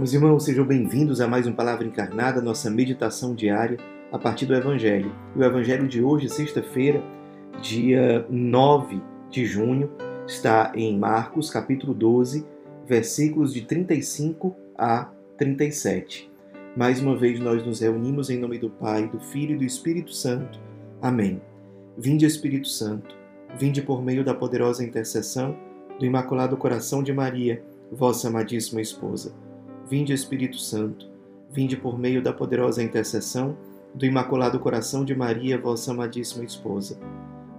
meus irmãos, sejam bem-vindos a mais um Palavra Encarnada, nossa meditação diária a partir do Evangelho. o Evangelho de hoje, sexta-feira, dia 9 de junho, está em Marcos, capítulo 12, versículos de 35 a 37. Mais uma vez nós nos reunimos em nome do Pai, do Filho e do Espírito Santo. Amém. Vinde, Espírito Santo, vinde por meio da poderosa intercessão do Imaculado Coração de Maria, vossa amadíssima esposa. Vinde, Espírito Santo, vinde por meio da poderosa intercessão do Imaculado Coração de Maria, vossa amadíssima esposa.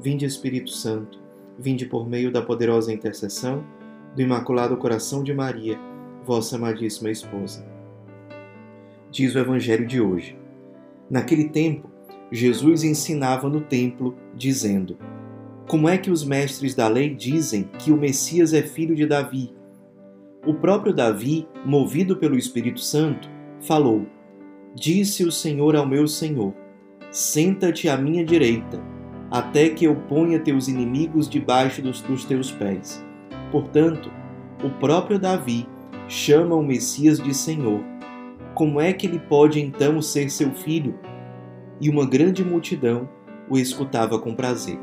Vinde, Espírito Santo, vinde por meio da poderosa intercessão do Imaculado Coração de Maria, vossa amadíssima esposa. Diz o Evangelho de hoje. Naquele tempo, Jesus ensinava no templo, dizendo: Como é que os mestres da lei dizem que o Messias é filho de Davi? O próprio Davi, movido pelo Espírito Santo, falou: Disse o Senhor ao meu Senhor: Senta-te à minha direita, até que eu ponha teus inimigos debaixo dos, dos teus pés. Portanto, o próprio Davi chama o Messias de Senhor. Como é que ele pode então ser seu filho? E uma grande multidão o escutava com prazer.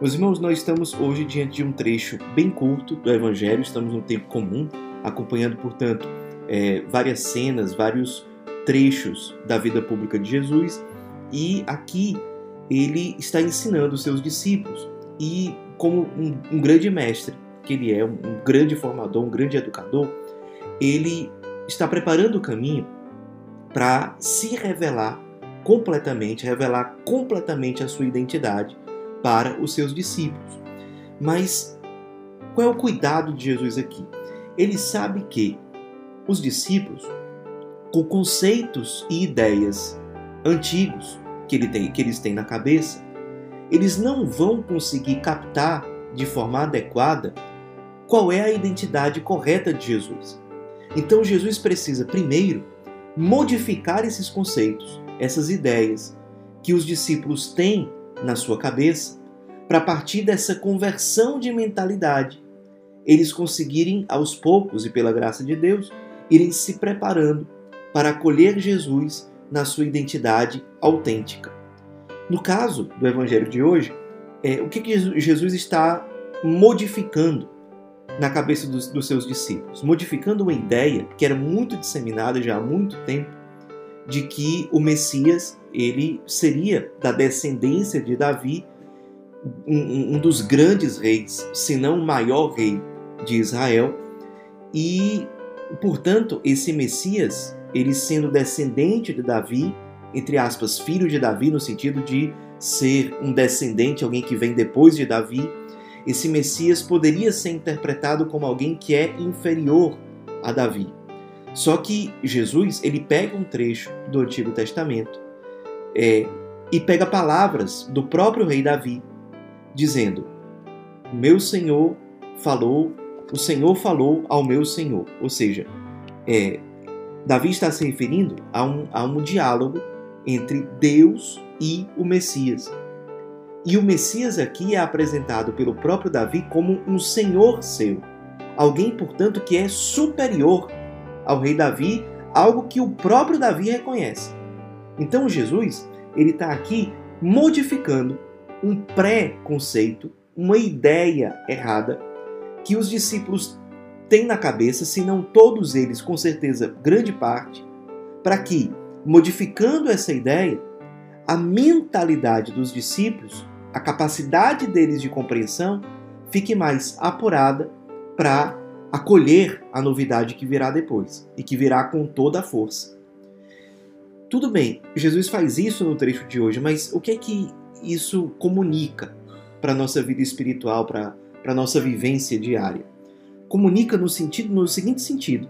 Meus irmãos, nós estamos hoje diante de um trecho bem curto do Evangelho, estamos num tempo comum, acompanhando, portanto, é, várias cenas, vários trechos da vida pública de Jesus, e aqui ele está ensinando os seus discípulos, e como um, um grande mestre que ele é, um, um grande formador, um grande educador, ele está preparando o caminho para se revelar completamente, revelar completamente a sua identidade para os seus discípulos. Mas qual é o cuidado de Jesus aqui? Ele sabe que os discípulos, com conceitos e ideias antigos que, ele tem, que eles têm na cabeça, eles não vão conseguir captar de forma adequada qual é a identidade correta de Jesus. Então Jesus precisa primeiro modificar esses conceitos, essas ideias que os discípulos têm na sua cabeça, para partir dessa conversão de mentalidade eles conseguirem, aos poucos e pela graça de Deus, irem se preparando para acolher Jesus na sua identidade autêntica. No caso do Evangelho de hoje, é, o que, que Jesus está modificando na cabeça dos, dos, seus discípulos? Modificando uma ideia que era muito disseminada já há muito tempo de que o Messias ele seria da descendência de Davi, um, um dos grandes reis, se não o maior rei de Israel. E, portanto, esse Messias, ele sendo descendente de Davi, entre aspas, filho de Davi, no sentido de ser um descendente, alguém que vem depois de Davi, esse Messias poderia ser interpretado como alguém que é inferior a Davi. Só que Jesus ele pega um trecho do Antigo Testamento é, e pega palavras do próprio rei Davi, dizendo: Meu Senhor falou o Senhor falou ao meu Senhor. Ou seja, é, Davi está se referindo a um, a um diálogo entre Deus e o Messias. E o Messias aqui é apresentado pelo próprio Davi como um Senhor seu. Alguém, portanto, que é superior ao rei Davi, algo que o próprio Davi reconhece. Então Jesus, ele está aqui modificando um pré-conceito, uma ideia errada que os discípulos têm na cabeça, se não todos eles, com certeza grande parte, para que, modificando essa ideia, a mentalidade dos discípulos, a capacidade deles de compreensão, fique mais apurada para acolher a novidade que virá depois e que virá com toda a força. Tudo bem, Jesus faz isso no trecho de hoje, mas o que é que isso comunica para a nossa vida espiritual, para para a nossa vivência diária. Comunica no sentido no seguinte sentido: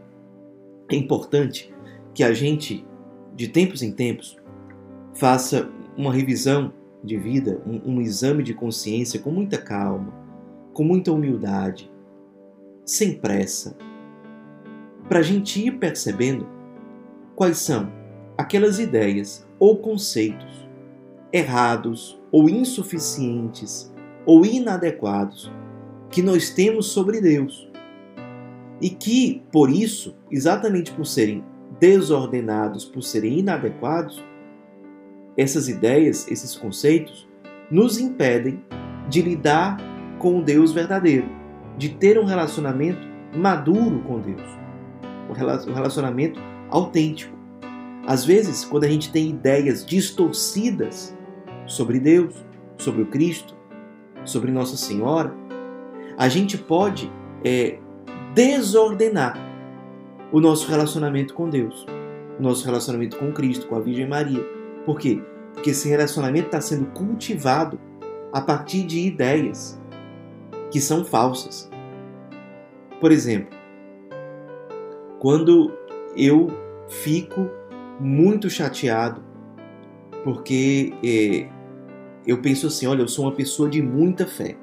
é importante que a gente, de tempos em tempos, faça uma revisão de vida, um, um exame de consciência com muita calma, com muita humildade, sem pressa, para a gente ir percebendo quais são aquelas ideias ou conceitos errados ou insuficientes ou inadequados que nós temos sobre Deus. E que, por isso, exatamente por serem desordenados, por serem inadequados, essas ideias, esses conceitos, nos impedem de lidar com o Deus verdadeiro, de ter um relacionamento maduro com Deus, um relacionamento autêntico. Às vezes, quando a gente tem ideias distorcidas sobre Deus, sobre o Cristo, sobre Nossa Senhora, a gente pode é, desordenar o nosso relacionamento com Deus, o nosso relacionamento com Cristo, com a Virgem Maria. Por quê? Porque esse relacionamento está sendo cultivado a partir de ideias que são falsas. Por exemplo, quando eu fico muito chateado porque é, eu penso assim: olha, eu sou uma pessoa de muita fé.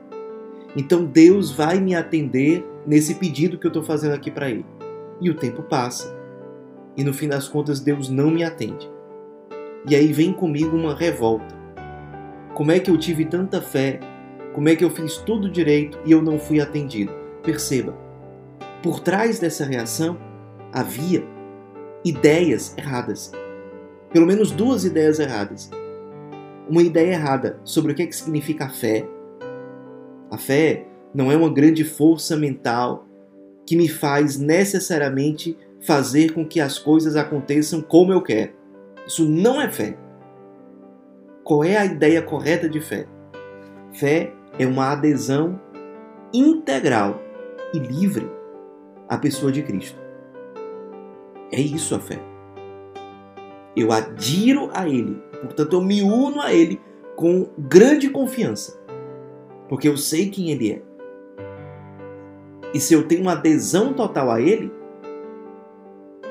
Então Deus vai me atender nesse pedido que eu estou fazendo aqui para Ele. E o tempo passa. E no fim das contas, Deus não me atende. E aí vem comigo uma revolta. Como é que eu tive tanta fé? Como é que eu fiz tudo direito e eu não fui atendido? Perceba, por trás dessa reação havia ideias erradas. Pelo menos duas ideias erradas. Uma ideia errada sobre o que, é que significa a fé. A fé não é uma grande força mental que me faz necessariamente fazer com que as coisas aconteçam como eu quero. Isso não é fé. Qual é a ideia correta de fé? Fé é uma adesão integral e livre à pessoa de Cristo. É isso a fé. Eu adiro a Ele, portanto, eu me uno a Ele com grande confiança, porque eu sei quem Ele é. E se eu tenho uma adesão total a Ele,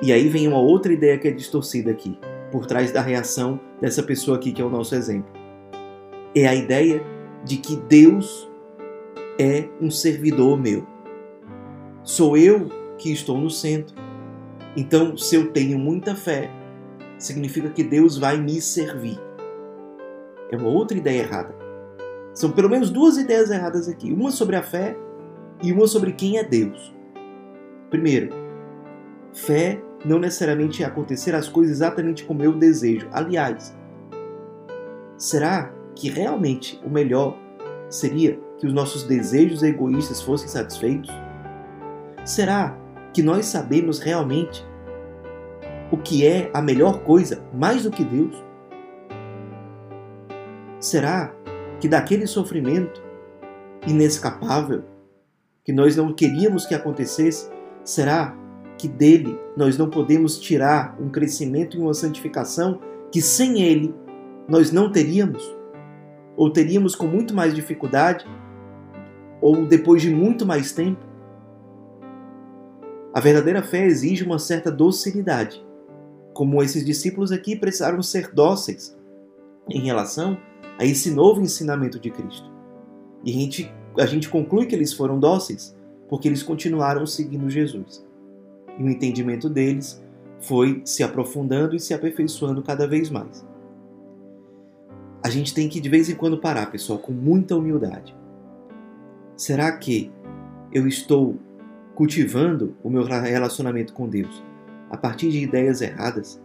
e aí vem uma outra ideia que é distorcida aqui, por trás da reação dessa pessoa aqui que é o nosso exemplo. É a ideia de que Deus é um servidor meu. Sou eu que estou no centro. Então, se eu tenho muita fé, significa que Deus vai me servir. É uma outra ideia errada. São pelo menos duas ideias erradas aqui: uma sobre a fé e uma sobre quem é Deus. Primeiro, fé não necessariamente é acontecer as coisas exatamente como eu desejo. Aliás, será que realmente o melhor seria que os nossos desejos egoístas fossem satisfeitos? Será que nós sabemos realmente o que é a melhor coisa mais do que Deus? Será que daquele sofrimento inescapável que nós não queríamos que acontecesse, será que dele nós não podemos tirar um crescimento e uma santificação que sem ele nós não teríamos? Ou teríamos com muito mais dificuldade? Ou depois de muito mais tempo? A verdadeira fé exige uma certa docilidade, como esses discípulos aqui precisaram ser dóceis em relação a esse novo ensinamento de Cristo. E a gente, a gente conclui que eles foram dóceis porque eles continuaram seguindo Jesus. E o entendimento deles foi se aprofundando e se aperfeiçoando cada vez mais. A gente tem que de vez em quando parar, pessoal, com muita humildade. Será que eu estou cultivando o meu relacionamento com Deus a partir de ideias erradas?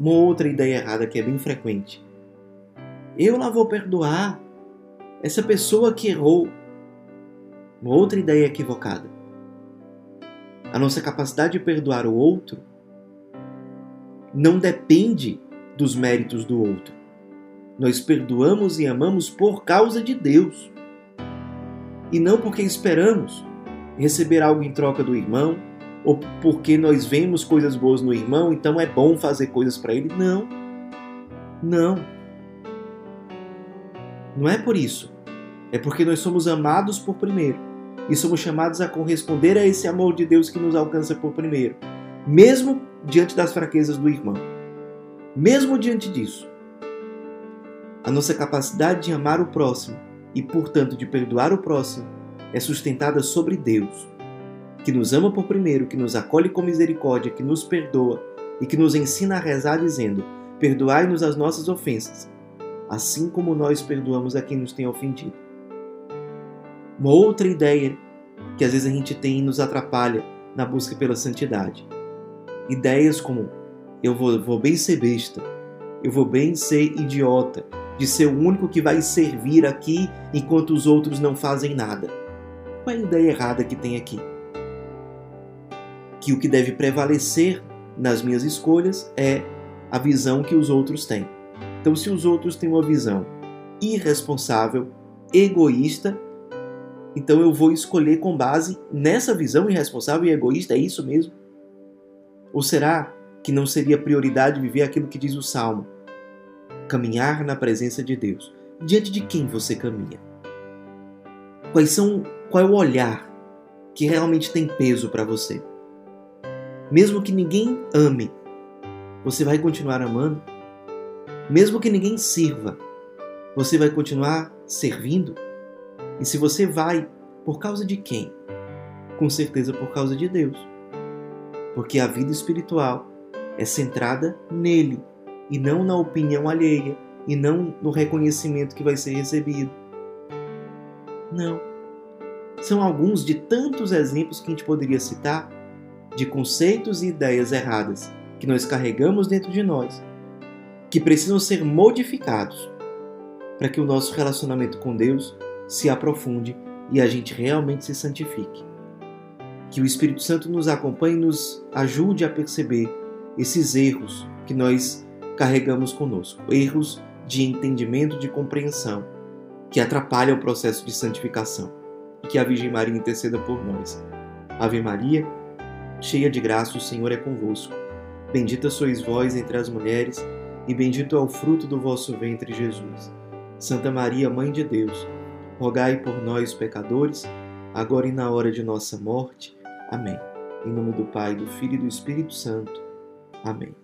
Uma outra ideia errada que é bem frequente. Eu lá vou perdoar essa pessoa que errou. Uma outra ideia equivocada. A nossa capacidade de perdoar o outro não depende dos méritos do outro. Nós perdoamos e amamos por causa de Deus. E não porque esperamos receber algo em troca do irmão, ou porque nós vemos coisas boas no irmão, então é bom fazer coisas para ele. Não. Não. Não é por isso. É porque nós somos amados por primeiro e somos chamados a corresponder a esse amor de Deus que nos alcança por primeiro, mesmo diante das fraquezas do irmão. Mesmo diante disso, a nossa capacidade de amar o próximo e, portanto, de perdoar o próximo é sustentada sobre Deus, que nos ama por primeiro, que nos acolhe com misericórdia, que nos perdoa e que nos ensina a rezar dizendo: Perdoai-nos as nossas ofensas, assim como nós perdoamos a quem nos tem ofendido. Uma outra ideia que às vezes a gente tem e nos atrapalha na busca pela santidade. Ideias como eu vou, vou bem ser besta, eu vou bem ser idiota, de ser o único que vai servir aqui enquanto os outros não fazem nada. Qual é a ideia errada que tem aqui? Que o que deve prevalecer nas minhas escolhas é a visão que os outros têm. Então, se os outros têm uma visão irresponsável, egoísta, então eu vou escolher com base nessa visão irresponsável e egoísta, é isso mesmo? Ou será que não seria prioridade viver aquilo que diz o Salmo? Caminhar na presença de Deus. Diante de quem você caminha? Quais são, qual é o olhar que realmente tem peso para você? Mesmo que ninguém ame, você vai continuar amando? Mesmo que ninguém sirva, você vai continuar servindo? E se você vai, por causa de quem? Com certeza por causa de Deus. Porque a vida espiritual é centrada nele e não na opinião alheia e não no reconhecimento que vai ser recebido. Não. São alguns de tantos exemplos que a gente poderia citar de conceitos e ideias erradas que nós carregamos dentro de nós, que precisam ser modificados para que o nosso relacionamento com Deus se aprofunde e a gente realmente se santifique. Que o Espírito Santo nos acompanhe e nos ajude a perceber esses erros que nós carregamos conosco, erros de entendimento, de compreensão, que atrapalham o processo de santificação. E que a Virgem Maria interceda por nós. Ave Maria, cheia de graça, o Senhor é convosco. Bendita sois vós entre as mulheres, e bendito é o fruto do vosso ventre, Jesus. Santa Maria, Mãe de Deus, rogai por nós, pecadores, agora e na hora de nossa morte. Amém. Em nome do Pai, do Filho e do Espírito Santo. Amém.